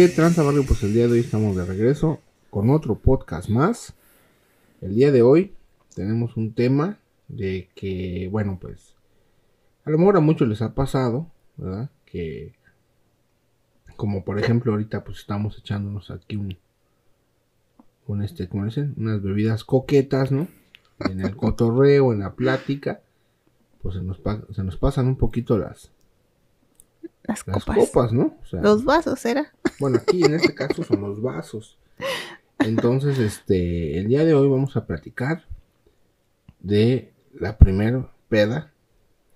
¿Qué tranza, barrio? Pues el día de hoy estamos de regreso con otro podcast más. El día de hoy tenemos un tema de que, bueno, pues a lo mejor a muchos les ha pasado, ¿verdad? Que, como por ejemplo, ahorita pues estamos echándonos aquí un, un este, ¿cómo dicen? Unas bebidas coquetas, ¿no? En el cotorreo, en la plática, pues se nos, se nos pasan un poquito las, Las las copas. copas, ¿no? O sea, Los vasos, ¿era? bueno, aquí en este caso son los vasos. Entonces, este, el día de hoy vamos a platicar de la primera peda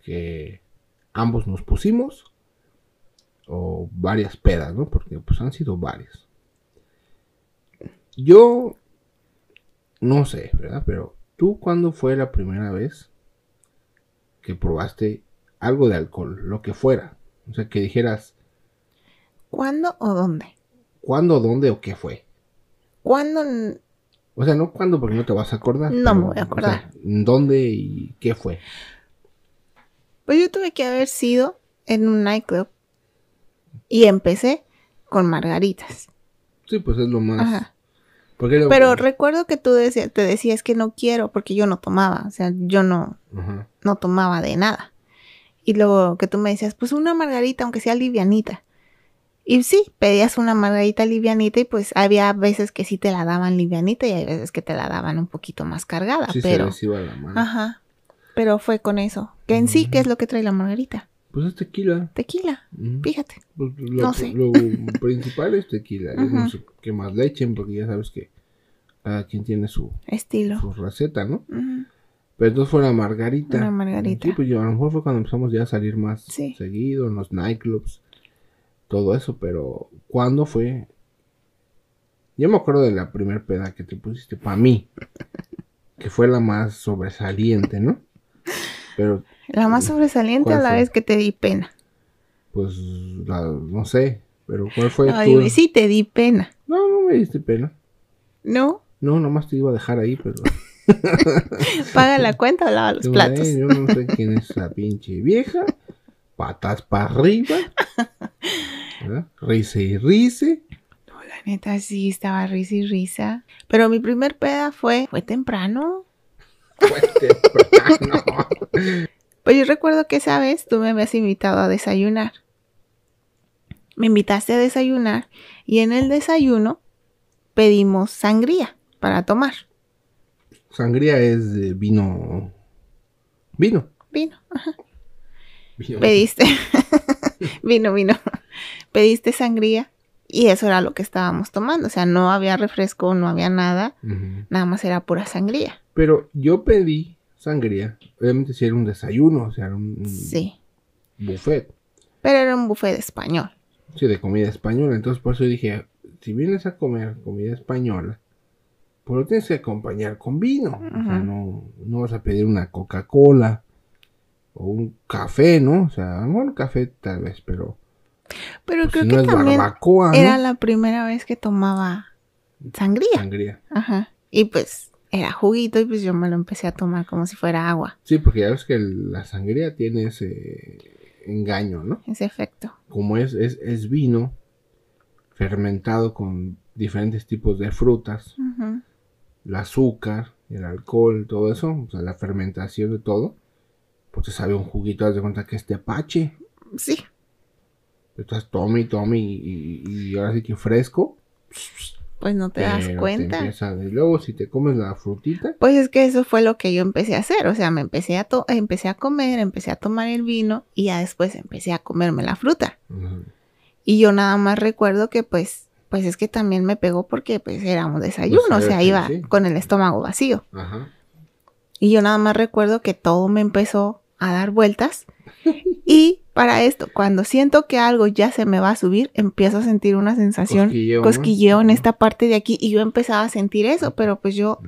que ambos nos pusimos o varias pedas, ¿no? Porque pues han sido varias. Yo no sé, ¿verdad? Pero tú cuándo fue la primera vez que probaste algo de alcohol, lo que fuera? O sea, que dijeras, ¿Cuándo o dónde? ¿Cuándo, dónde o qué fue? ¿Cuándo? O sea, no cuándo porque no te vas a acordar. No me voy a o acordar. sea, ¿Dónde y qué fue? Pues yo tuve que haber sido en un nightclub. Y empecé con margaritas. Sí, pues es lo más. Ajá. Lo- Pero recuerdo que tú decías, te decías que no quiero porque yo no tomaba. O sea, yo no, Ajá. no tomaba de nada. Y luego que tú me decías, pues una margarita, aunque sea livianita. Y sí, pedías una margarita livianita y pues había veces que sí te la daban livianita y hay veces que te la daban un poquito más cargada. Sí pero, se les iba la mano. ajá. Pero fue con eso. Que en sí, ¿qué es lo que trae la margarita? Pues es tequila. Tequila. Ujú. Fíjate. Pues lo, No sé. lo principal es tequila. No sé qué más le echen porque ya sabes que cada quien tiene su, Estilo. su receta, ¿no? Pero entonces fue la margarita. Una margarita. Sí, pues yo, a lo mejor fue cuando empezamos ya a salir más Sí. seguido en los nightclubs. Todo eso, pero ¿cuándo fue? Yo me acuerdo de la primer peda que te pusiste para mí. Que fue la más sobresaliente, ¿no? Pero La más sobresaliente a ¿Cuál la fue? vez que te di pena. pues la- no sé. Pero ¿cuál fue Ay, tu- sí te di pena. No, no me diste pena. ¿No? No, nomás te iba a dejar ahí, pero. Paga la cuenta o lava los platos. yo no sé quién es esa pinche vieja. Patas para arriba. ¿verdad? Rice y rice. No, la neta sí estaba risa y risa. Pero mi primer peda fue, fue temprano. Fue temprano. Pues yo recuerdo que esa vez tú me habías invitado a desayunar. Me invitaste a desayunar y en el desayuno pedimos sangría para tomar. Sangría es de vino. Vino. Vino. ajá. Vino. Pediste. vino, vino. Pediste sangría y eso era lo que estábamos tomando. O sea, no había refresco, no había nada. Nada más era pura sangría. Pero yo pedí sangría. Obviamente si era un desayuno, o sea, era un, Sí. buffet. Pero era un buffet español. Sí, de comida española. Entonces por eso dije, si vienes a comer comida española, pues lo tienes que acompañar con vino. O sea, no, no vas a pedir una Coca-Cola o un café, ¿no? O sea, bueno, café tal vez, pero Pero pues, creo si que no también barbacoa, ¿no? era la primera vez que tomaba sangría. Sangría. Ajá. Y pues era juguito y pues yo me lo empecé a tomar como si fuera agua. Sí, porque ya ves que la sangría tiene ese engaño, ¿no? Ese efecto. Como es, es, es vino fermentado con diferentes tipos de frutas, Ujú. El azúcar, el alcohol, todo eso, o sea, la fermentación de todo, pues te sabe un juguito, haz de cuenta que es tepache. Sí. Estás tome y tome y, y- y ahora sí que fresco. Pues no te das cuenta. empieza de luego si te comes la frutita. Pues es que eso fue lo que yo empecé a hacer, o sea, me empecé a, to- empecé a comer, empecé a tomar el vino y ya después empecé a comerme la fruta. Y yo nada más recuerdo que pues, pues es que también me pegó porque pues era un desayuno, Pues, o sea, iba sí. con el estómago vacío. Ajá. Y yo nada más recuerdo que todo me empezó a dar vueltas. Y para esto, cuando siento que algo ya se me va a subir, empiezo a sentir una sensación Cosquilleo, cosquilleo, ¿no? en esta parte de aquí y yo empezaba a sentir eso, pero pues yo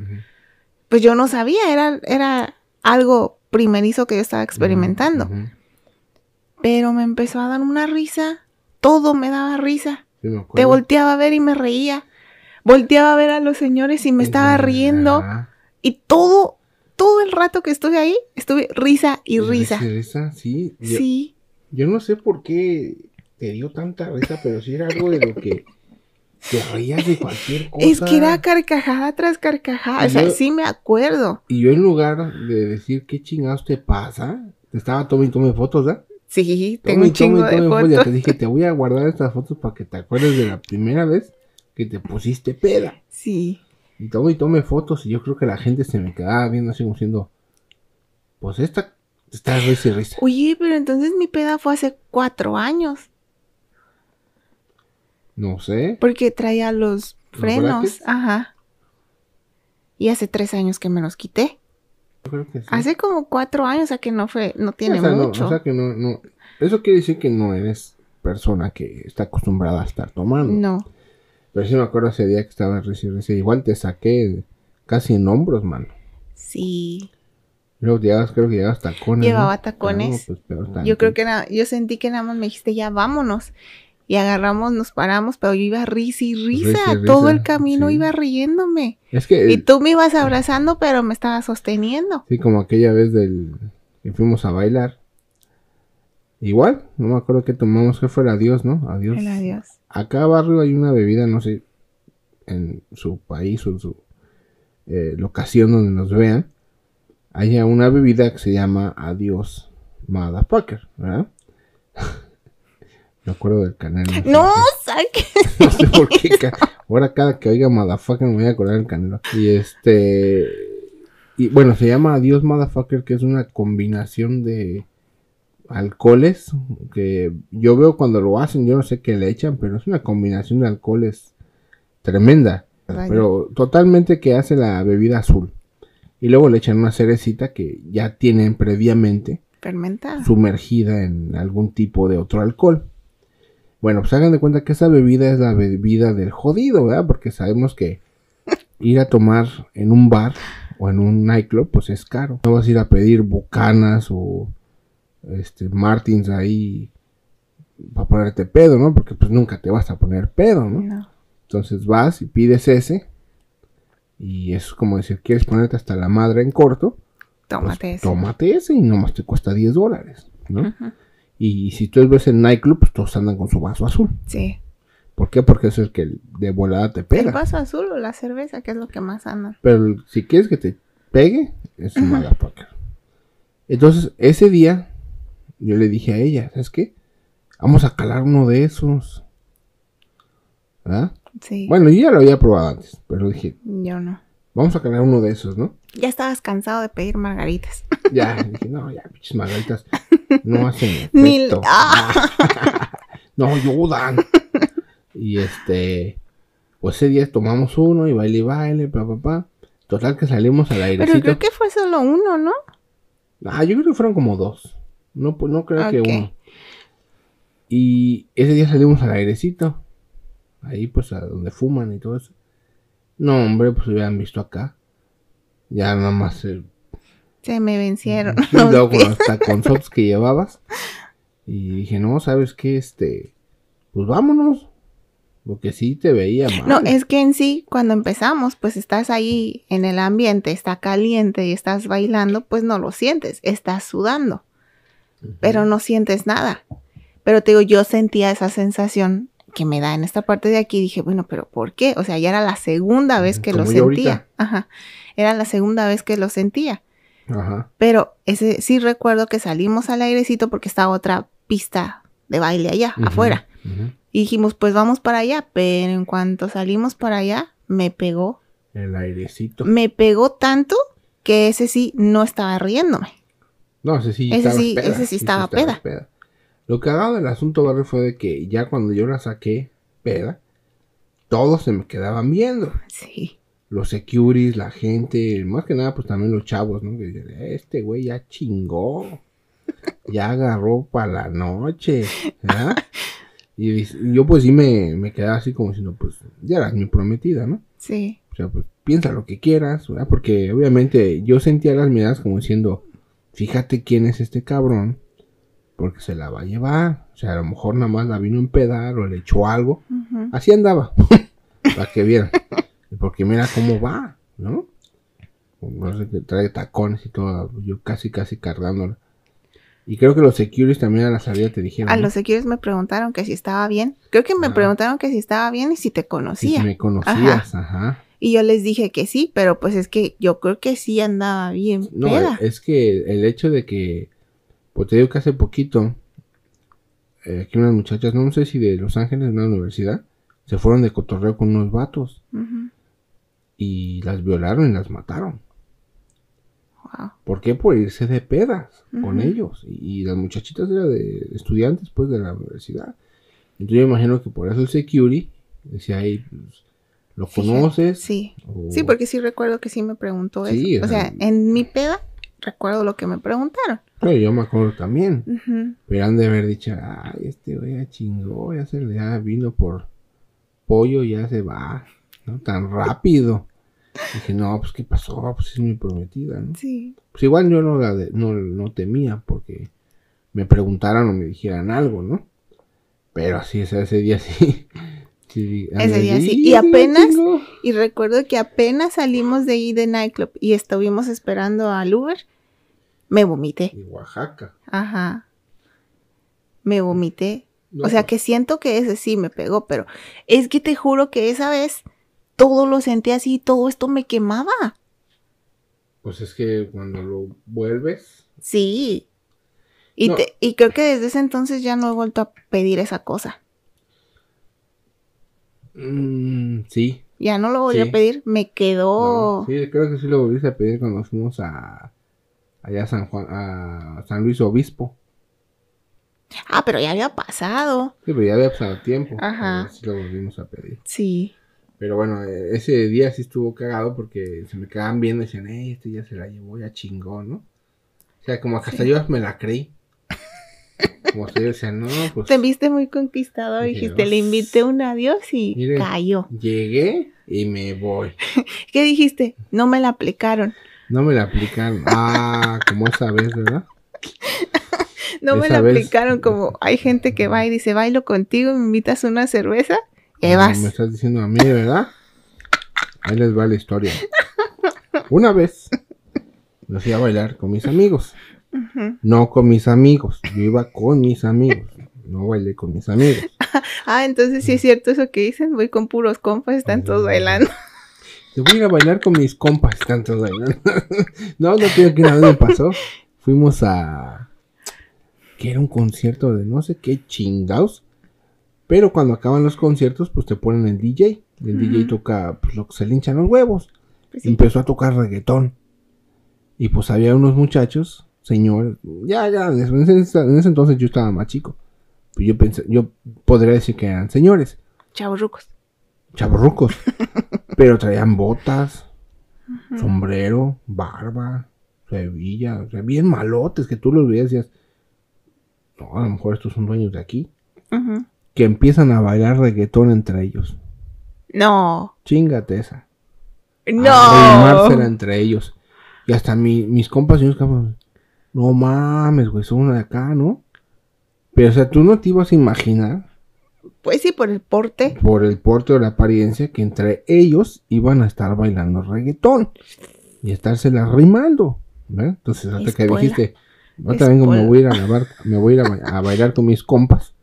pues yo no sabía, era era algo primerizo que yo estaba experimentando. Pero me empezó a dar una risa, todo me daba risa. Sí, me Te volteaba a ver y me reía. Volteaba a ver a los señores y me estaba riendo. Y todo, todo el rato que estuve ahí, estuve risa y risa. risa, sí. Yo, Sí, yo no sé por qué te dio tanta risa, pero sí era algo de lo que te reías de cualquier cosa. Es que era carcajada tras carcajada. O sea, Yo- sí me acuerdo. Y yo en lugar de decir qué chingados te pasa, te estaba tomando y tome fotos, ¿verdad? Sí, Tome tengo y un chingo tome de tome fotos. Te dije, te voy a guardar estas fotos para que te acuerdes de la primera vez que te pusiste peda. Sí. Y tome y tome fotos y yo creo que la gente se me quedaba viendo así como diciendo, pues esta está risa y risa. Oye, pero entonces mi peda fue hace cuatro años. No sé. Porque traía los ¿Los frenos. Ajá. Y hace tres años que me los quité. Yo creo que sí. Hace como cuatro años, o sea que no fue, no tiene o sea, no, mucho. o sea que no, no. Eso quiere decir que no eres persona que está acostumbrada a estar tomando. No. Pero sí me acuerdo ese día que estaba risa. Igual te saqué casi en hombros, mano. Sí. Luego creo que llegabas tacones. Llevaba ¿no? tacones. No, pues peor Yo creo que era, yo sentí que nada más me dijiste ya vámonos. Y agarramos, nos paramos, pero yo iba risa y risa. Risa y Todo risa, el camino sí. iba riéndome. Es que. Y tú me ibas abrazando, pero me estabas sosteniendo. Sí, como aquella vez del que fuimos a bailar. Igual, no me acuerdo qué tomamos, que fue el adiós, ¿no? Adiós. El adiós. Acá abajo hay una bebida, no sé, en su país o en su eh, locación donde nos vean, hay una bebida que se llama Adiós Motherfucker, ¿verdad? me acuerdo del canal. No, saque. no sé por qué. Ahora cada que oiga Motherfucker me voy a acordar del canal. Y este... Y bueno, se llama Adiós Motherfucker, que es una combinación de alcoholes que yo veo cuando lo hacen, yo no sé qué le echan, pero es una combinación de alcoholes tremenda, Vaya. pero totalmente que hace la bebida azul. Y luego le echan una cerecita que ya tienen previamente Fermentada. sumergida en algún tipo de otro alcohol. Bueno, pues hagan de cuenta que esa bebida es la bebida del jodido, ¿verdad? Porque sabemos que ir a tomar en un bar o en un nightclub, pues es caro. No vas a ir a pedir bucanas o este Martins ahí para ponerte pedo, ¿no? Porque pues nunca te vas a poner pedo, ¿no? No. Entonces vas y pides ese. Y es como decir, ¿quieres ponerte hasta la madre en corto? Pues, Tómate eso. Tómate ese y nomás te cuesta 10 dólares, ¿no? Ujú. Y si tú ves en nightclub, pues todos andan con su vaso azul. Sí. ¿Por qué? Porque es el que de volada te El pega. vaso azul o la cerveza, que es lo que más anda. Pero el- si quieres que te pegue, es un motherfucker. Entonces, ese día, yo le dije a ella, ¿sabes qué? Vamos a calar uno de esos. ¿Verdad? Sí. Bueno, yo ya lo había probado antes, pero dije, Yo no. vamos a calar uno de esos, ¿no? Ya estabas cansado de pedir margaritas. Ya, dije, no, ya, pinches margaritas no hacen Ni-. ¡Ah! no ayudan. y este, pues ese día tomamos uno y baile y baile, pa, pa, pa. Total que salimos al Pero airecito. creo que fue solo uno, ¿no? Ah, yo creo que fueron como dos. No, pues, no creo que uno. Y ese día salimos al airecito. Ahí pues a donde fuman y todo eso. No, hombre, pues hubieran visto acá. Ya nada más eh, Se me vencieron. Sí, luego con los taconzotes que llevabas. Y dije, no, ¿sabes qué? Este, pues vámonos. Porque sí te veía mal. No, es que en sí, cuando empezamos, pues estás ahí en el ambiente, está caliente y estás bailando, pues no lo sientes, estás sudando, pero no sientes nada. Pero te digo, yo sentía esa sensación que me da en esta parte de aquí, dije, bueno, pero ¿por qué? O sea, ya era la segunda vez que lo Como sentía. ahorita. Ajá. Era la segunda vez que lo sentía. Ajá. Pero ese sí recuerdo que salimos al airecito porque estaba otra pista de baile allá, afuera. Y dijimos, pues vamos para allá. Pero en cuanto salimos para allá, me pegó. El airecito. Me pegó tanto que ese sí no estaba riéndome. No, ese sí Ese estaba sí- peda, ese sí estaba peda. Lo cagado del asunto, Barry, fue de que ya cuando yo la saqué peda, todos se me quedaban viendo. Sí. Los securities, la gente, más que nada, pues también los chavos, ¿no? Que dicen, este güey ya chingó. Ya agarró para la noche. ¿verdad? Y yo pues sí me, me quedaba así como diciendo, pues ya eras mi prometida, ¿no? Sí. O sea, pues piensa lo que quieras, ¿verdad? Porque obviamente yo sentía las miradas como diciendo, fíjate quién es este cabrón, porque se la va a llevar. O sea, a lo mejor nada más la vino a empedar o le echó algo. Así andaba, para que vieran. Porque mira cómo va, ¿no? No sé que trae tacones y todo, yo casi, casi cargándola. Y creo que los securities también a la salida te dijeron. A ¿no? los securities me preguntaron que si estaba bien. Creo que me Ajá. preguntaron que si estaba bien y si te Si conocía. me conocías, ajá. Y yo les dije que sí, pero pues es que yo creo que sí andaba bien No, peda. es que el hecho de que, pues te digo que hace poquito, eh, aquí unas muchachas, no sé si de Los Ángeles, de una universidad, se fueron de cotorreo con unos vatos Ujú. Y las violaron y las mataron. Wow. ¿Por qué? Por irse de pedas con ellos. Y, y las muchachitas eran de estudiantes, pues, de la universidad. Entonces yo imagino que por eso el security decía ahí, pues, ¿lo conoces? Sí. O- Sí, porque sí recuerdo que sí me preguntó Sí, eso. O sea, en mi peda recuerdo lo que me preguntaron. Claro, yo me acuerdo también. Pero han de haber dicho, ay, este güey ya chingó, ya se le ya vino por pollo, ya se va, ¿no? Tan rápido. Dije, no, pues qué pasó, pues es mi prometida, ¿no? Sí. Pues igual yo no la de- no, no temía porque me preguntaran o me dijeran algo, ¿no? Pero así, o sea, ese día sí. sí Ese día sí. "Sí, Y apenas- chingó". Y recuerdo que apenas salimos de ahí de nightclub y estuvimos esperando al Uber, me vomité. Y Oaxaca. Ajá. Me vomité. No, o sea pues, que siento que ese sí me pegó, pero es que te juro que esa vez todo lo sentí así, todo esto me quemaba. Pues es que cuando lo vuelves, Sí. Y, No. te- y creo que desde ese entonces ya no he vuelto a pedir esa cosa. mm, sí, Ya no lo volví Sí. a pedir, me quedó... No, sí, creo que sí lo volviste a pedir cuando fuimos a allá a San Juan, a San Luis Obispo. Ah, pero ya había pasado. Sí, pero ya había pasado tiempo. Ajá. Sí lo volvimos a pedir. Sí. Pero bueno, eh, ese día sí estuvo cagado porque se me quedaban viendo y decían, eh, este ya se la llevó, ya chingó, ¿no? O sea, como hasta Sí. yo me la creí. Como que yo decía, no, pues Te viste muy conquistador, Dije, dijiste, le "Uf". invité un adiós y cayó. llegué y me voy. ¿Qué dijiste? No me la aplicaron. No me la aplicaron. Ah, como esa vez, ¿verdad? No me la vez- aplicaron como hay gente que va y dice, bailo contigo, me invitas una cerveza vas. Me estás diciendo a mí, ¿verdad? Ahí les va la historia. Una vez me fui a bailar con mis amigos. No con mis amigos. Yo iba con mis amigos. No bailé con mis amigos. Ah, entonces sí es cierto eso que dicen, voy con puros compas, están todos bailando. Te voy a ir a bailar con mis compas. Están todos bailando. no, no creo que nada me pasó. Fuimos a. Que era un concierto de no sé qué chingados. Pero cuando acaban los conciertos, pues te ponen el DJ. El DJ toca pues, lo que se le hinchan los huevos. Pues sí. empezó a tocar reggaetón. Y pues había unos muchachos, señores, ya, ya, en ese, en ese entonces yo estaba más chico. Pues yo pensé, yo podría decir que eran señores, Chavorrucos. chavorrucos, pero traían botas, sombrero, barba, hebilla, o sea, bien malotes, que tú los veías y decías, no, a lo mejor estos son dueños de aquí, Ujú. Que empiezan a bailar reggaetón entre ellos. No. Chingate esa. No. arrimársela entre ellos. Y hasta mi- mis compas y unos compas, no mames, güey, son de acá, ¿no? Pero, o sea, tú no te ibas a imaginar, Pues sí, por el porte. por el porte o la apariencia, que entre ellos iban a estar bailando reggaetón y estársela arrimando, ¿verdad? Entonces, hasta que dijiste, ahorita vengo, me voy a ir a, lavar- me voy a ir a, a bailar con mis compas,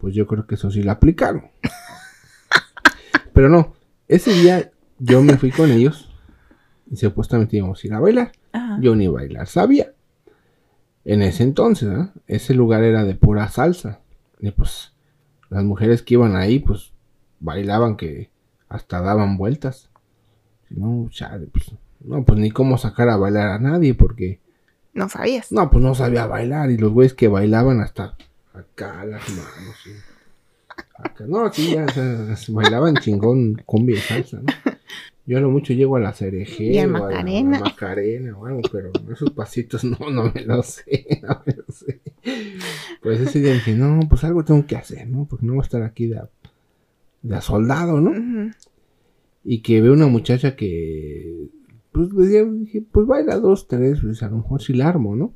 Pues yo creo que eso sí la aplicaron. Pero no, ese día yo me fui con ellos y supuestamente íbamos a ir a bailar. Ajá. Yo ni bailar sabía. En ese entonces, ¿eh? ese lugar era de pura salsa. Y pues las mujeres que iban ahí, pues bailaban que hasta daban vueltas. No, chale, pues, no, pues ni cómo sacar a bailar a nadie, porque No sabías. no, pues no sabía bailar. Y los güeyes que bailaban hasta acá las manos. y acá. No, sí, ya, o sea, bailaban chingón cumbia y salsa, ¿no? Yo a lo mucho llego a la cereje Y a la- Macarena. a la Macarena o algo, pero esos pasitos no, no me los sé, no me los sé. Pues ese día dije, no, pues algo tengo que hacer, ¿no? Porque no voy a estar aquí de a, de soldado, ¿no? Y que veo una muchacha que, pues dije, pues baila dos, tres, pues a lo mejor sí la armo, ¿no?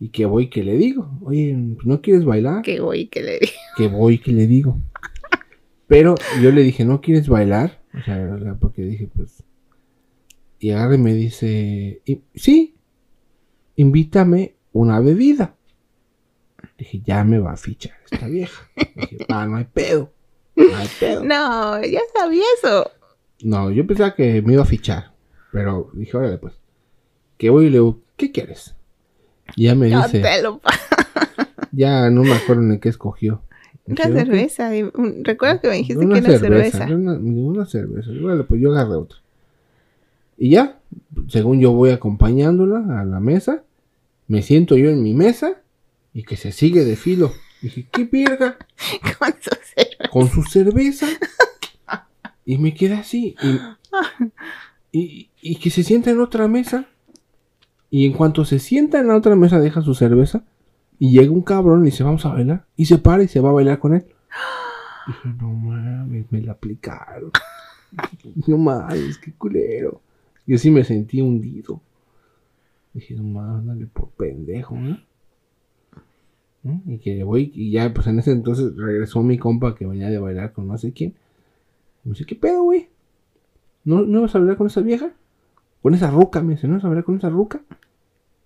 Y que voy que le digo, oye, ¿no quieres bailar? Que voy, que le di. que voy que le digo. Pero yo le dije, ¿no quieres bailar? O sea, porque dije, pues. Y agarra y me dice, "Y- sí, invítame una bebida. Dije, ya me va a fichar esta vieja. Dije, pa, no hay pedo. No hay pedo. No, ya sabía eso. No, yo pensaba que me iba a fichar. Pero dije, órale, pues. Que voy y le digo, ¿qué quieres? Ya me No dice, te lo pa- ya no me acuerdo ni qué escogió. Una cerveza. Recuerda que me dijiste Una que era cerveza. cerveza. Una, una cerveza. Bueno, pues yo agarré otra. Y ya, según yo voy acompañándola a la mesa, me siento yo en mi mesa y que se sigue de filo. Dije, ¿qué verga? Con su cerveza. Con su cerveza. Y me quedé así. Y, y, y que se sienta en otra mesa. Y en cuanto se sienta en la otra mesa, deja su cerveza. Y llega un cabrón y dice, vamos a bailar. Y se para y se va a bailar con él. Dije, no mames, me la aplicaron. No mames, qué culero. Yo sí me sentí hundido. Dije, no mames, dale por pendejo, ¿no? ¿No? Y que voy, y ya, pues en ese entonces regresó mi compa que venía de bailar con no sé quién. Y me dice, ¿qué pedo, güey? ¿No, ¿No vas a bailar con esa vieja? Con esa ruca, me dice, ¿no vas a con esa ruca? Le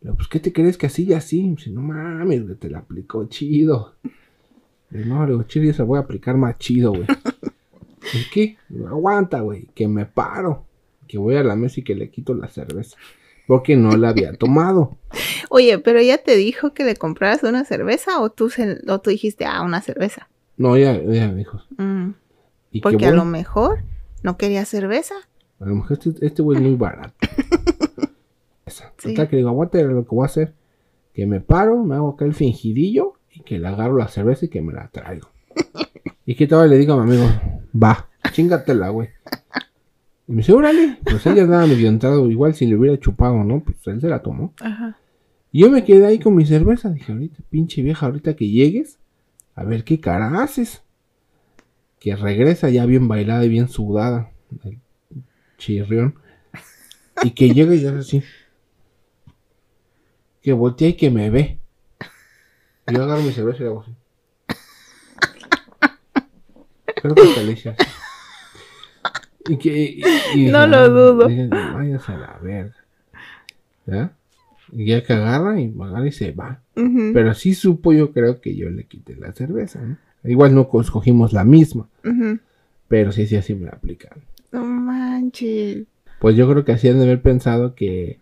digo, pues, ¿qué te crees que así y así? Me dice, no mames, güey, te la aplicó chido. Le digo, no, le digo, chido, esa voy a aplicar más chido, güey. ¿Y qué? Digo, aguanta, güey, que me paro. Que voy a la mesa y que le quito la cerveza. Porque no la había tomado. Oye, pero ella te dijo que le compraras una cerveza o tú, se- o tú dijiste, ah, una cerveza. No, ya, ya me dijo. Mm, Y Porque a lo mejor no quería cerveza. A lo mejor este, este güey es muy barato. Esa. Sí. Total que digo, aguanta lo que voy a hacer. Que me paro, me hago acá el fingidillo y que le agarro la cerveza y que me la traigo. y que todavía le digo a mi amigo, va, chingatela, güey. Y me dice, órale, pues ella andaba medio entrado, igual si le hubiera chupado, ¿no? Pues él se la tomó. Ajá. Y yo me quedé ahí con mi cerveza. Dije, ahorita, pinche vieja, ahorita que llegues, a ver qué cara haces. Que regresa ya bien bailada y bien sudada. El chirrión. Y que llega y hace así. Que voltea y que me ve. Yo agarro mi cerveza y hago así. Creo que. Y que. y- y No lo "Ah, dudo". Váyase a la verga. ¿Ya? Y ya que agarra y agarra y se va. Pero sí supo yo creo que yo le quité la cerveza, ¿no? Igual no escogimos la misma, pero sí, sí, así me la aplicaron. No manches. Pues yo creo que así han de haber pensado que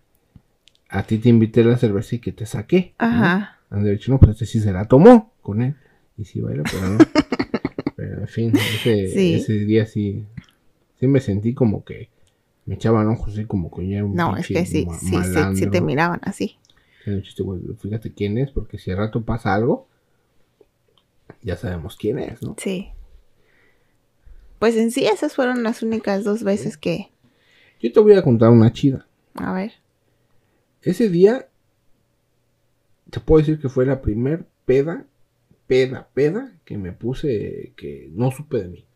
a ti te invité la cerveza y que te saqué. ¿no? Ajá. Han de haber dicho, no, pues este sí se la tomó con él. Y sí baila, pero no. pero en fin, ese, Sí. ese día sí, sí me sentí como que me echaban ojos así como que era un No, es que sí, ma- sí, sí, sí te miraban así. Fíjate quién es, porque si al rato pasa algo, ya sabemos quién es, ¿no? Sí. Pues en sí esas fueron las únicas dos veces que... Yo te voy a contar una chida. A ver. Ese día, te puedo decir que fue la primer peda, peda, peda que me puse que no supe de mí.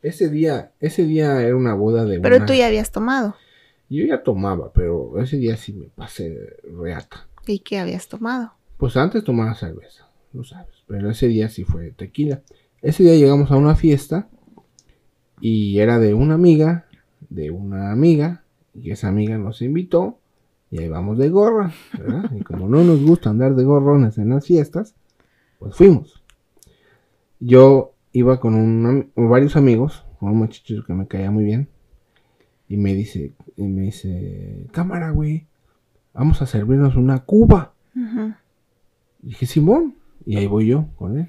Ese día, ese día era una boda de Pero una- tú ya habías tomado. Yo ya tomaba, pero ese día sí me pasé reata. ¿Y qué habías tomado? Pues antes tomaba cerveza, lo sabes. Pero ese día sí fue tequila. Ese día llegamos a una fiesta y era de una amiga, de una amiga, y esa amiga nos invitó y ahí vamos de gorra, ¿verdad? Y como no nos gusta andar de gorrones en las fiestas, pues fuimos. Yo iba con un con varios amigos, con un muchacho que me caía muy bien, y me dice, y me dice, cámara, güey, vamos a servirnos una cuba. Y dije, Simón. Y ahí voy yo con él.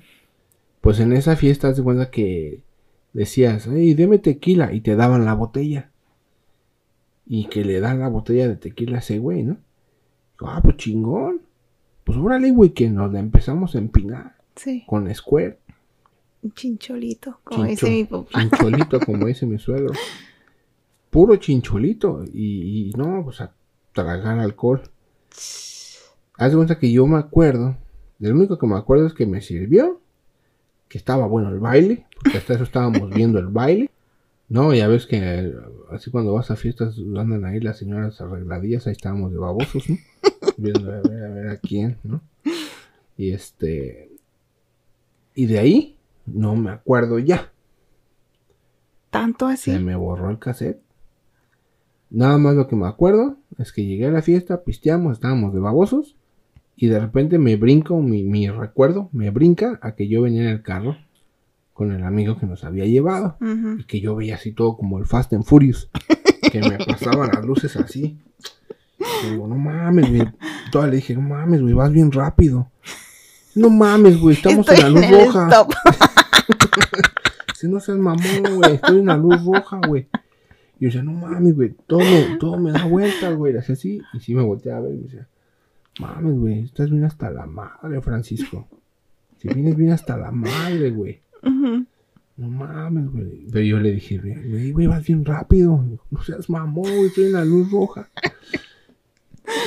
Pues en esa fiesta, de cuenta que decías, hey, deme tequila. Y te daban la botella. Y que le dan la botella de tequila a ese güey, ¿no? Ah, pues chingón. Pues órale, güey, que nos la empezamos a empinar Sí. con Square. Un chincholito, como Chincho- dice mi papá. Chincholito, como dice mi suegro. Puro chincholito. Y, y no, pues a tragar alcohol. Haz de cuenta que yo me acuerdo. Del único que me acuerdo es que me sirvió. Que estaba bueno el baile. Porque hasta eso estábamos viendo el baile. No, ya ves que así cuando vas a fiestas andan ahí las señoras arregladillas. Ahí estábamos de babosos, ¿no? Viendo a ver, a ver a quién, ¿no? Y este. Y de ahí no me acuerdo ya. Tanto así. Se me borró el cassette. Nada más lo que me acuerdo es que llegué a la fiesta, pisteamos, estábamos de babosos Y de repente me brinco, mi, mi recuerdo me brinca a que yo venía en el carro con el amigo que nos había llevado. Y que yo veía así todo como el Fast and Furious. que me pasaban las luces así. Y digo, no mames, güey. Todavía le dije, no mames, güey, vas bien rápido. No mames, güey, estamos Estoy en la luz en roja. Si no seas mamón, güey, estoy en la luz roja, güey. Y yo decía, no mames, güey, todo todo me da vueltas, güey. Le hacía así, y sí me volteaba a ver y me decía, mames, güey, estás bien hasta la madre, Francisco. Si vienes bien hasta la madre, güey. No mames, güey. Pero yo le dije, güey, güey, vas bien rápido. No seas mamón, güey, estoy en la luz roja.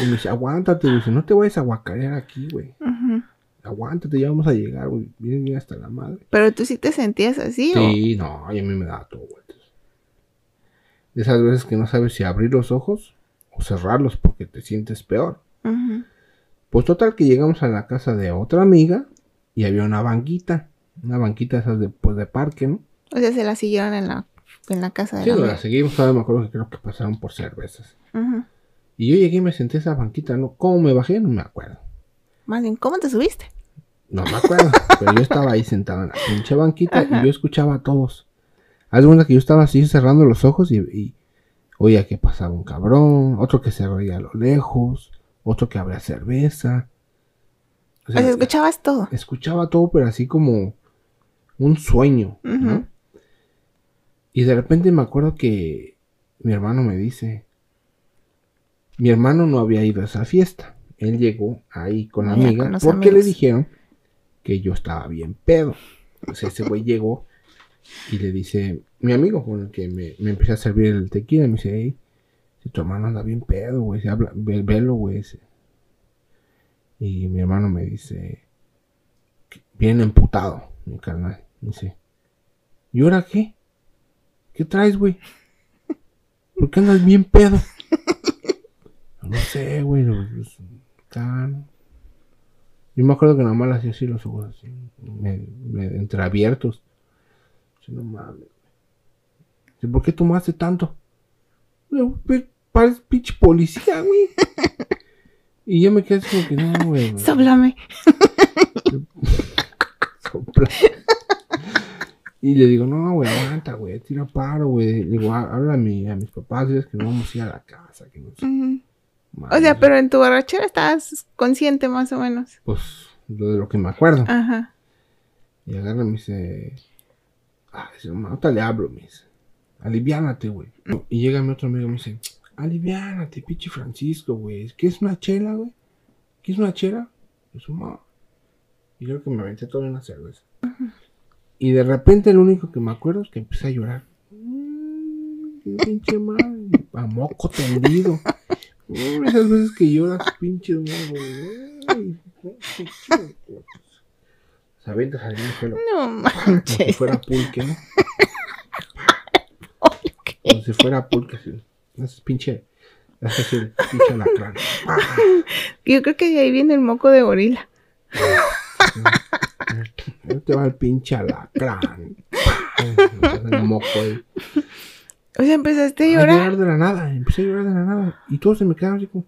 Y me dice, aguántate, güey, no te vayas a guacarear aquí, güey. Ujú. Aguántate, ya vamos a llegar, güey. Vienes bien hasta la madre. Pero tú sí te sentías así, Sí, no, y a mí me da todo vueltas. De esas veces que no sabes si abrir los ojos o cerrarlos porque te sientes peor. Ujú. Pues total que llegamos a la casa de otra amiga y había una banquita. Una banquita esas de, pues, de parque, ¿no? O sea, se la siguieron en la, en la casa de Sí, la no, la seguimos, todavía me acuerdo que creo que pasaron por cervezas. Y yo llegué y me senté en esa banquita, ¿no? ¿Cómo me bajé? No me acuerdo. Más bien, ¿cómo te subiste? No me acuerdo. pero yo estaba ahí sentado en la pinche banquita Ajá. y yo escuchaba a todos. Haz cuenta que yo estaba así cerrando los ojos y, y oía que pasaba un cabrón, otro que se reía a lo lejos, otro que abría cerveza. O O sea, sea, escuchabas todo. escuchaba todo, pero así como un sueño, ¿no? Y de repente me acuerdo que mi hermano me dice, mi hermano no había ido a esa fiesta, él llegó ahí con la amiga con porque le dijeron que yo estaba bien pedo. O sea, ese güey llegó y le dice, mi amigo con el que me, me empecé a servir el tequila, me dice, hey, si tu hermano anda bien pedo, güey, se habla, ve- velo, güey. ese". Y mi hermano me dice, bien emputado, mi carnal. Dice, ¿y ahora qué? ¿Qué traes, güey? ¿Por qué andas bien pedo? No sé, güey. pues, ¿no? Yo me acuerdo que nada más hacía así los ojos, así, me, me- entreabiertos. No mames. ¿por qué tomaste tanto? Pares pinche policía, güey. Y yo me quedé así como que no, güey. Sopla. Y le digo, no, güey, aguanta, güey, tira paro, güey. Le digo, "Há- habla a, mi, a mis papás, diles que no vamos a ir a la casa, que no sé. O Madre, sea, pero en tu borrachera estabas consciente más o menos. Pues, lo de lo que me acuerdo. Ajá. Y agarra y me dice, ah, dice, "No, ahorita le hablo, me dice, aliviánate, güey. Y llega mi otro amigo y me dice, aliviánate, pinche Francisco, güey. ¿Qué es una chela, güey? ¿Qué es una chela? Yo, "Ma". Y creo que me aventé toda una cerveza. Y de repente lo único que me acuerdo es que empecé a llorar. Mm, qué pinche madre, a moco tendido. Mm, esas veces que lloras, pinche madre, güey. Se avienta saliendo el pelo. No Como si manches. fuera pulque, ¿no? Como si fuera pulque, así. Ese pinche. Es el pinche alacrán. Yo creo que de ahí viene el moco de gorila. Ahí te va el pinche alacrán. El moco ahí. O sea, empezaste a A llorar. llorar de la nada. Empecé a llorar de la nada. Y todos se me quedaron así como.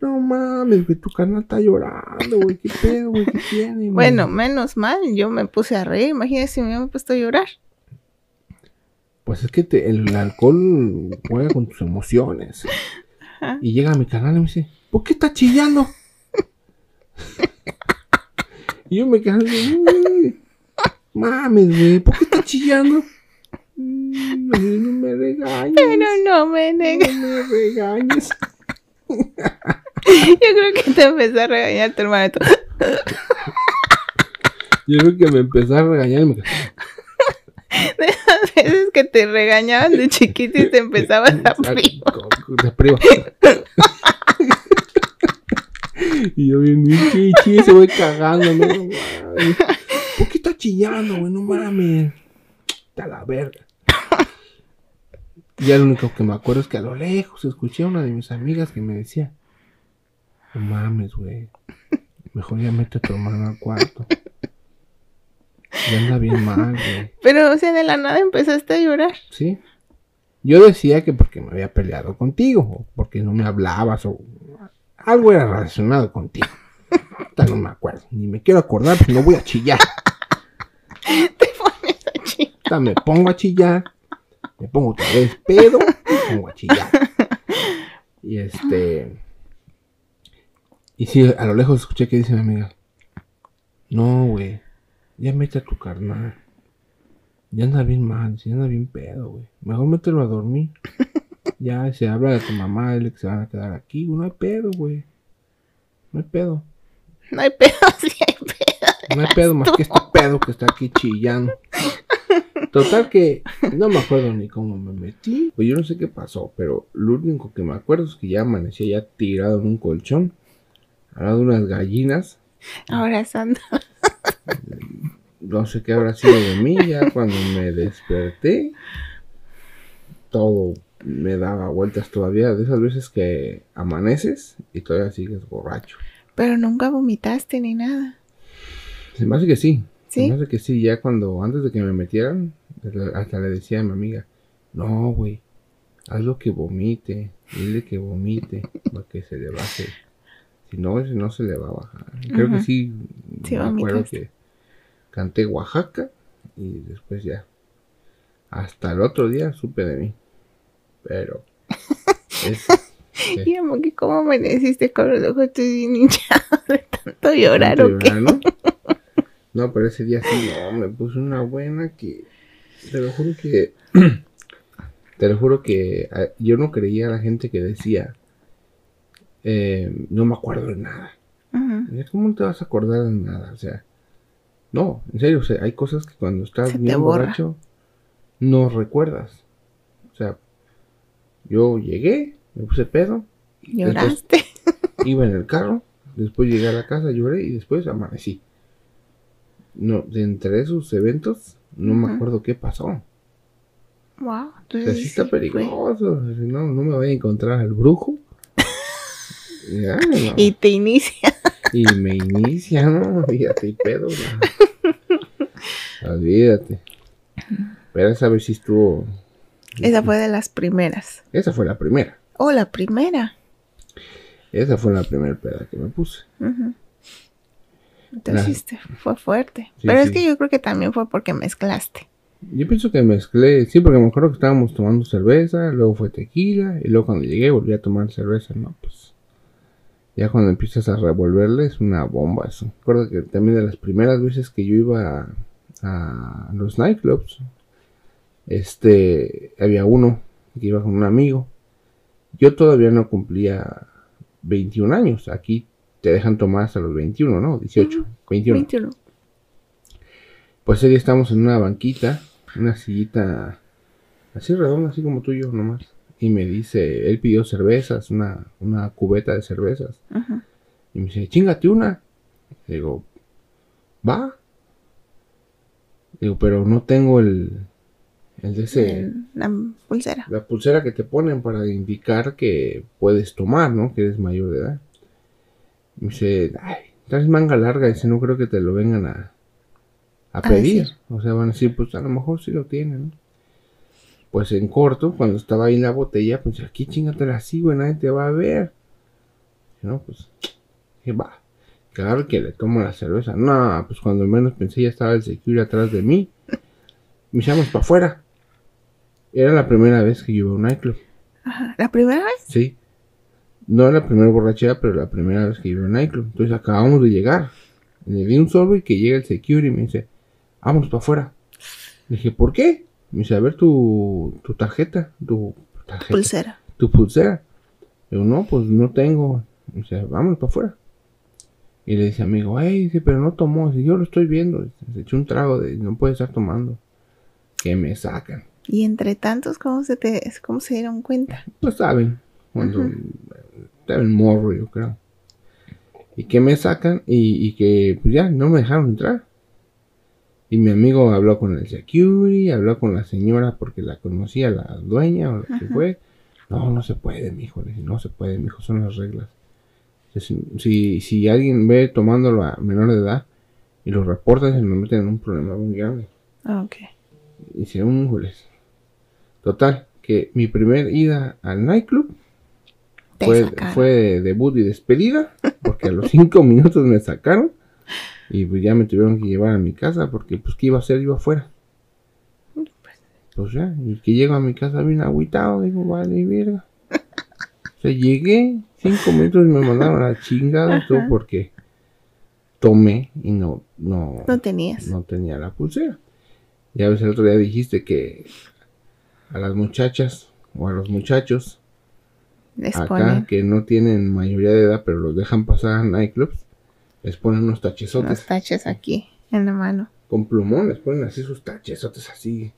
No mames, güey, tu carnal está llorando, güey. ¿Qué pedo, güey? ¿Qué tiene, güey?" Bueno, menos mal, yo me puse a reír. Imagínate si me hubiera puesto a llorar. Pues es que te- el alcohol juega con tus emociones. Ajá. Y llega a mi canal y me dice, ¿por qué está chillando? y yo me quedo así, "Uy, mames, güey, ¿por qué está chillando? "Mm, No me regañes. Pero no me negas. No me regañes. Yo creo que te empezó a regañar tu hermano. Yo creo que me empezó a regañar y me quedé, veces que te regañaban de chiquito y te empezabas a frío. y yo bien, chi, chi, se voy cagando, no. ¿Por qué está chillando, güey? No mames. Está la verga. Ya lo único que me acuerdo es que a lo lejos escuché a una de mis amigas que me decía, no mames, güey. Mejor ya mete a tu hermano al cuarto. Ya anda bien mal, güey. Pero, o sea, de la nada empezaste a llorar. ¿Sí? Yo decía que porque me había peleado contigo, o porque no me hablabas, o algo era relacionado contigo. Ahorita no me acuerdo. Ni me quiero acordar, pues no voy a chillar. Te pones a chillar. Ahorita me pongo a chillar. Me pongo otra vez pedo. Me pongo a chillar. Y este. Y sí, a lo lejos escuché que dice mi amiga. No, güey. Ya mete a tu carnal. Ya anda bien mal, ya anda bien pedo, güey. Mejor mételo a dormir. Ya se habla de tu mamá, dile que se van a quedar aquí. No hay pedo, güey. No hay pedo. No hay pedo, sí hay pedo. No hay pedo más que este pedo que está aquí chillando. Total que no me acuerdo ni cómo me metí. Pues yo no sé qué pasó, pero lo único que me acuerdo es que ya amanecía ya tirado en un colchón. Al lado de unas gallinas. Abrazando. No sé qué habrá sido de mí ya cuando me desperté. Todo me daba vueltas todavía. De esas veces que amaneces y todavía sigues borracho. Pero nunca vomitaste ni nada. Se me hace que sí. Se ¿Sí? me hace que sí. Ya cuando, antes de que me metieran, hasta le decía a mi amiga, no, güey, hazlo que vomite. Dile que vomite para que se le baje. Si no, no se le va a bajar. Creo que sí. Sí, me acuerdo que canté Oaxaca y después ya. Hasta el otro día supe de mí. Pero. Es, sí. Y amo que cómo amaneciste con los ojos bien hinchados de tanto llorar o qué. ¿no? No, pero ese día sí, no, me puse una buena que. Te lo juro que. te lo juro que ah, yo no creía a la gente que decía. eh, no me acuerdo de nada. Ujú. Y ¿Cómo te vas a acordar de nada? O sea, no, en serio, o sea, hay cosas que cuando estás Se bien borra. borracho no recuerdas. O sea, yo llegué, me puse pedo, Lloraste. iba en el carro, después llegué a la casa, lloré y después amanecí. No, de entre esos eventos, no me acuerdo qué pasó. Wow. O sea, Entonces sí está sí peligroso. No, no me voy a encontrar al brujo. Ya, no. Y te inicia. Y me inicia, ¿no? Fíjate, y pedo. ¿no? Olvídate. Pero esa vez sí estuvo. Esa fue de las primeras. Esa fue la primera. Oh, la primera. Esa fue la primera peda que me puse. Ujú. Entonces te- fue fuerte. Sí, Pero es que yo creo que también fue porque mezclaste. Yo pienso que mezclé, sí, porque me acuerdo que estábamos tomando cerveza, luego fue tequila, y luego cuando llegué volví a tomar cerveza, no, pues. Ya cuando empiezas a revolverle es una bomba eso. Recuerdo que también de las primeras veces que yo iba a, a los nightclubs, este, había uno que iba con un amigo. Yo todavía no cumplía 21 años. Aquí te dejan tomar hasta los 21, ¿no? 18, 21. 21. Pues día estamos en una banquita, una sillita así redonda, así como tuyo nomás. Y me dice, él pidió cervezas, una, una cubeta de cervezas. Y me dice, chingate una. Le digo, va. Digo, pero no tengo el, el de ese, El- La pulsera. la pulsera que te ponen para indicar que puedes tomar, ¿no? Que eres mayor de edad. Me dice, ay, traes manga larga. Dice, no creo que te lo vengan a, a pedir. decir. O sea, van a decir, pues a lo mejor sí lo tienen, ¿no? Pues en corto, cuando estaba ahí la botella, pues aquí chingatela así, güey, nadie te va a ver. No, pues, que va. Que agarro que le tomo la cerveza. No, pues cuando menos pensé ya estaba el security atrás de mí. Me echamos para afuera. Era la primera vez que yo iba a un nightclub. ¿La primera vez? Sí. No la primera borrachera, pero la primera vez que iba a un nightclub. Entonces acabamos de llegar. Le di un sorbo y que llega el security y me dice, vámonos para afuera. Le dije, ¿por qué? Me dice, a ver tu, tu tarjeta, tu tarjeta, Pulsera. tu pulsera. Digo, no, pues no tengo. Me dice, vámonos para afuera. Y le dice, amigo, ay, dice, pero no tomó. Dice, yo lo estoy viendo. Se echó un trago de, no puede estar tomando. Que me sacan. Y entre tantos, ¿cómo se te, cómo se dieron cuenta? Pues saben, cuando estaba en morro, yo creo. Y que me sacan y, y que pues ya no me dejaron entrar. Y mi amigo habló con el security, habló con la señora porque la conocía, la dueña o lo que fue. No, no se puede, mijo. Le dije, no se puede, mijo, son las reglas. Si, si, alguien ve tomándolo a menor de edad y lo reporta, se nos meten en un problema muy grande. Ah, ok. Hicieron un jules. Total, que mi primer ida al nightclub fue, sacaron. fue de debut y despedida. Porque a los cinco minutos me sacaron y pues ya me tuvieron que llevar a mi casa porque pues qué iba a hacer yo afuera. Pues ya, y que llego a mi casa bien agüitado, digo, vale, verga. O sea, llegué, cinco minutos y me mandaron a la chingada, todo porque tomé y no, no, No tenías. no tenía la pulsera. Ya ves, el otro día dijiste que a las muchachas o a los muchachos Les acá ponen que no tienen mayoría de edad pero los dejan pasar a nightclubs, les ponen unos tachesotes unos taches aquí en la mano. con plumón, les ponen así sus tachesotes así.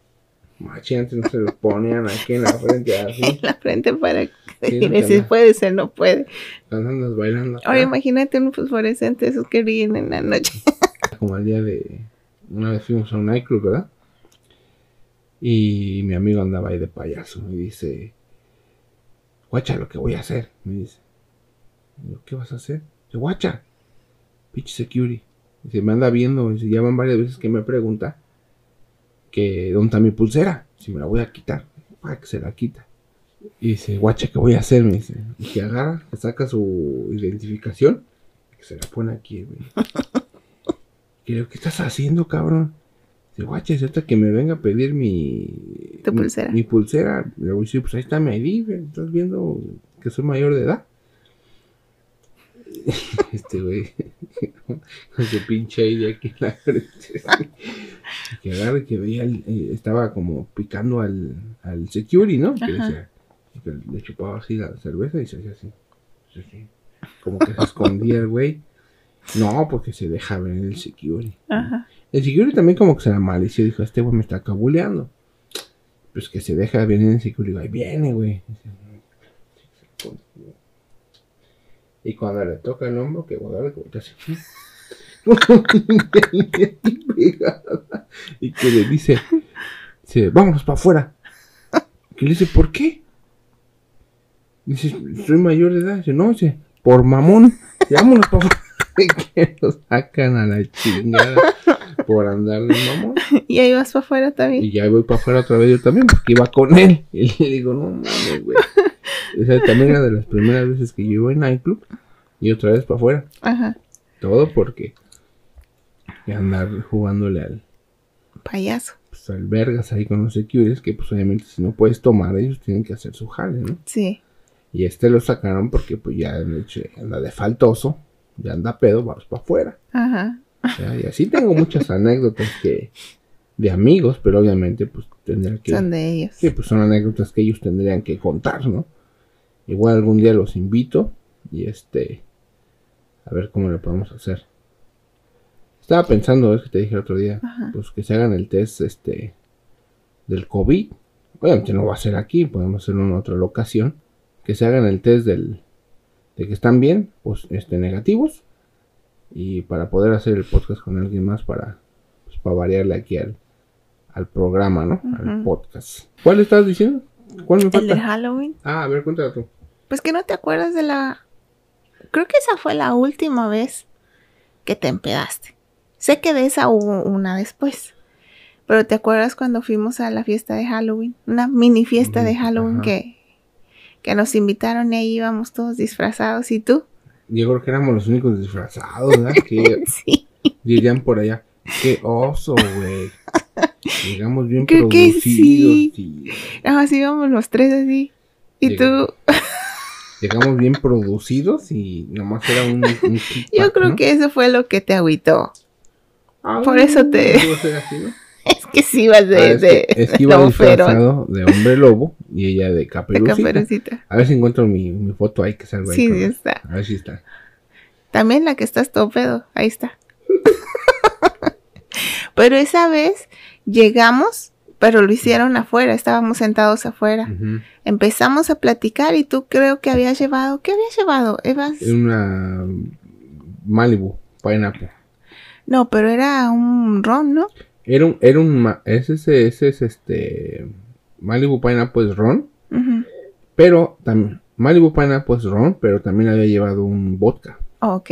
Machi, antes no se los ponían aquí en la frente así, En la frente para no, si puede ser, no puede. andas bailando. acá, Ahora imagínate un fosforescente, esos que ríen en la noche. Como el día de. Una vez fuimos a un nightclub, ¿verdad? Y mi amigo andaba ahí de payaso y dice: Guacha, lo que voy a hacer. Me dice: ¿Qué vas a hacer? Guacha, pitch security. Dice: Me anda viendo. Dice: Ya van varias veces que me pregunta que dónde está mi pulsera. Si me la voy a quitar. Para que se la quita. Y dice: Guacha, ¿qué voy a hacer? Me dice: Y que agarra, que saca su identificación. Que se la pone aquí, güey. ¿qué estás haciendo, cabrón? Dice, guacha, es ahorita que me venga a pedir mi... Tu mi- pulsera. Mi, pulsera. Le voy a decir, pues ahí está mi ID, güey. Estás viendo que soy mayor de edad. Este güey, con su pinche ID aquí en la frente. que agarre, que veía, el- eh, estaba como picando al, al security, ¿no? Que decía, que le chupaba así la cerveza y se hacía así. Sí, sí. Como que se escondía el güey. No, porque se deja ver el security. Ajá. El security también como que se la malició. Dijo, este güey me está cabuleando. Pues que se deja venir el security. Ahí viene, güey. Y cuando le toca el hombro, que guarda que voltea así. pegada. y que le dice, dice, vámonos para afuera. Que le dice, ¿por qué? Dice, soy mayor de edad. Dice, no, dice, por mamón. Vámonos para afuera. Y que lo sacan a la chingada por andar de mamón. Y ahí vas para afuera también. Y ya voy para afuera otra vez yo también, porque iba con él. Y le digo, no mames, güey. Esa también era de las primeras veces que yo iba en nightclub. Y otra vez para afuera. Ajá. Todo porque andar jugándole al, Payaso. pues, al vergas ahí con los securities, que pues obviamente si no puedes tomar, ellos tienen que hacer su jale, ¿no? Sí. Y este lo sacaron porque pues ya anda de faltoso, ya anda pedo, vamos para afuera. Ajá. Ya, Y así tengo muchas anécdotas que de amigos, pero obviamente pues tendrá que... Son de ellos. Sí, pues son anécdotas que ellos tendrían que contar, ¿no? Igual algún día los invito y este a ver cómo le podemos hacer. Estaba pensando, es que te dije el otro día, Ajá. pues que se hagan el test este del COVID. Obviamente no va a ser aquí, podemos hacerlo en otra locación. Que se hagan el test del de que están bien, pues este negativos y para poder hacer el podcast con alguien más para pues, para variarle aquí al al programa, ¿no? Al podcast. ¿Cuál estás diciendo? ¿Cuál me El de falta? Halloween. Ah, a ver, cuéntala tú. Pues que no te acuerdas de la... Creo que esa fue la última vez que te empedaste. Sé que de esa hubo una después. Pero ¿te acuerdas cuando fuimos a la fiesta de Halloween? Una mini fiesta de Halloween ajá. que, que nos invitaron y ahí íbamos todos disfrazados. ¿Y tú? Yo creo que éramos los únicos disfrazados, ¿verdad? Que Sí. dirían por allá. Qué oso, güey. Llegamos bien Creo que producidos. sí. sí. Nada más íbamos los tres así. Y Llegamos. tú, Llegamos bien producidos y nomás era un. un yo creo ¿no? que eso fue lo que te agüitó. Ah, por eso te-. Es que sí ibas de, Ah, es, de, que, es que iba disfrazado de hombre lobo y ella de de caperucita. caperucita. A ver si encuentro mi, mi foto ahí que salga ahí. Sí, sí está. A ver si está. También la que estás todo pedo. Ahí está. pero esa vez llegamos, pero lo hicieron afuera. Estábamos sentados afuera. Empezamos a platicar y tú creo que habías llevado. ¿Qué habías llevado? Evas. Una Malibu Pineapple. No, pero era un ron, ¿no? Era un, era un, ese, ese, ese es este, Malibu Pineapple es ron, pero también, Malibu Pineapple es ron, pero también había llevado un vodka. Oh, ok.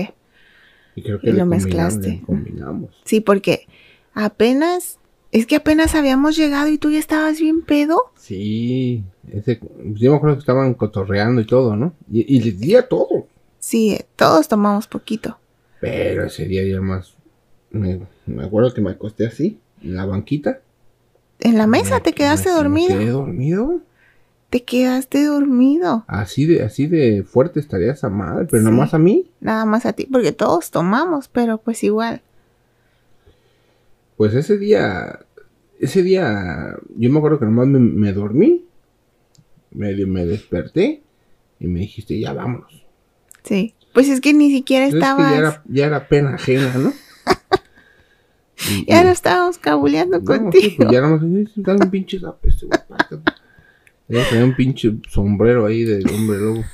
Y creo que Y le lo mezclaste. le combinamos. Sí, porque apenas. Es que apenas habíamos llegado y tú ya estabas bien pedo. Sí, ese, yo me acuerdo que estaban cotorreando y todo, ¿no? Y, y les di a todo. Sí, todos tomamos poquito. Pero ese día ya más. Me, me acuerdo que me acosté así, en la banquita. En la mesa Me- te quedaste me- dormido. Quedé dormido. Te quedaste dormido. Así de, así de fuerte estaría esa madre, pero Sí. nomás a mí. Nada más a ti, porque todos tomamos, pero pues igual. Pues ese día, ese día, yo me acuerdo que nomás me, me dormí, medio me desperté y me dijiste, ya vámonos. Sí. Pues es que ni siquiera Entonces, es estabas. que ya era, ya era pena ajena, ¿no? Y- Ya no estábamos cabuleando no, contigo. sí, pues ya nomás, "Eh, dale un pinche este güey, párate". Ya traía un pinche sombrero ahí de hombre lobo.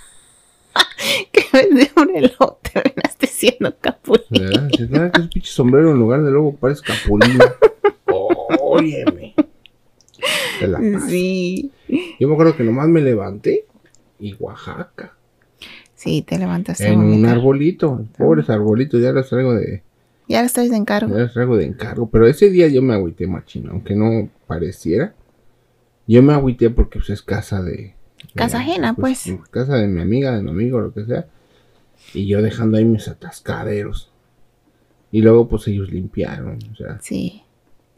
que en vez de un reloj te venaste siendo capulín. ¿Verdad? "Nada, que ese pinche sombrero en lugar de lobo parece capulina. Óyeme. Te la paso. Sí. Yo me acuerdo que nomás me levanté y Oaxaca. Sí, te levantaste. En un arbolito. Pobres arbolitos, ya los traigo de, Ya estás de encargo. ya los traigo de encargo. Pero ese día yo me agüité machino, aunque no pareciera. Yo me agüité porque pues, es casa de. de- Casa ajena, pues. Casa de mi amiga, de mi amigo, lo que sea. Y yo dejando ahí mis atascaderos. Y luego pues ellos limpiaron. O sea, Sí.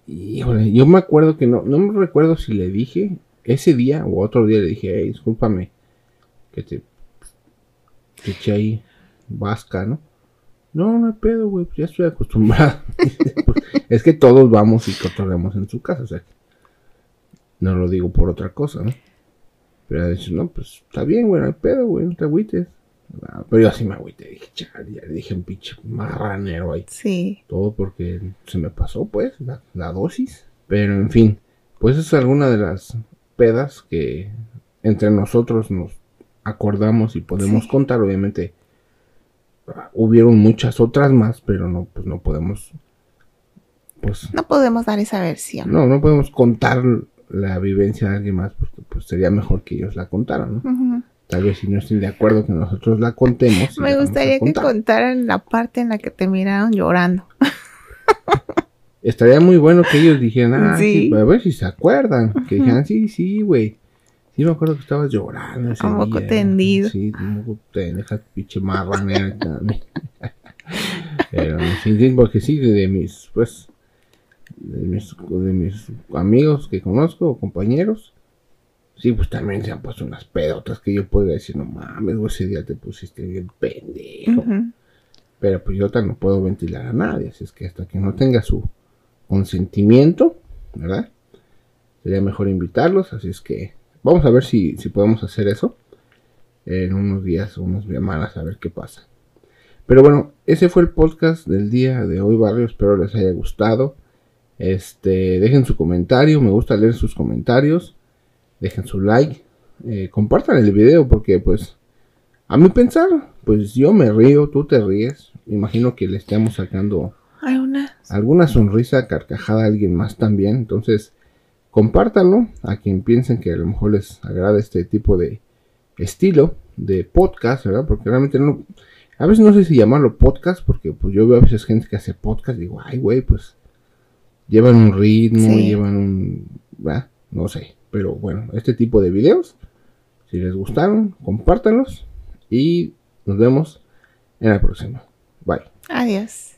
Híjole, yo me acuerdo que no, no me recuerdo si le dije ese día o otro día le dije, hey, discúlpame, que te, te eché ahí vasca, ¿no? No, no hay pedo, güey, pues ya estoy acostumbrado. Pues, es que todos vamos y cotorreamos en su casa, o sea, que no lo digo por otra cosa, ¿no? Pero dice, no, pues está bien, güey, no hay pedo, güey, no te agüites. Ah, Pero yo así me agüité, dije, chale, ya le dije un pinche marranero ahí. Sí. Todo porque se me pasó, pues, la, la dosis. Pero en fin, pues es alguna de las pedas que entre nosotros nos acordamos y podemos Sí. contar. Obviamente, ah, hubieron muchas otras más, pero no, pues no podemos, pues, No podemos dar esa versión. no, no podemos contar la vivencia de alguien más, porque pues sería mejor que ellos la contaran, ¿no? Ujú. Tal vez si no estén de acuerdo que nosotros la contemos. Me la gustaría que contar. contaran la parte en la que te miraron llorando. Estaría muy bueno que ellos dijeran, ah, sí. Sí. a ver si se acuerdan. Que dijeran, sí, sí, güey. Sí, me acuerdo que estabas llorando ese A moco día". tendido. Sí, a moco tendido, esa pinche marranera. también. Pero, sí, porque sí, de, de mis, pues, de mis, de mis amigos que conozco, o compañeros, sí, pues también se han puesto unas pedotas que yo podría decir, no mames, güey, ese día te pusiste bien pendejo. Pero pues yo no puedo ventilar a nadie, así es que hasta que no tenga su consentimiento, ¿verdad? Sería mejor invitarlos, así es que vamos a ver si, si podemos hacer eso en unos días o unas semanas, a ver qué pasa. Pero bueno, ese fue el podcast del día de hoy, barrio, espero les haya gustado. Este, dejen su comentario, me gusta leer sus comentarios, dejen su like, eh, compartan el video porque pues a mi pensar, pues yo me río, tú te ríes. Imagino que le estamos sacando alguna sonrisa, carcajada a alguien más también. Entonces, compártanlo a quien piensen que a lo mejor les agrada este tipo de estilo de podcast, ¿verdad? Porque realmente no. A veces no sé si llamarlo podcast, porque pues yo veo a veces gente que hace podcast y digo, ay, güey, pues llevan un ritmo, Sí. llevan un. ¿verdad? No sé. Pero bueno, este tipo de videos, si les gustaron, compártanlos y nos vemos en la próxima. Bye. Adiós.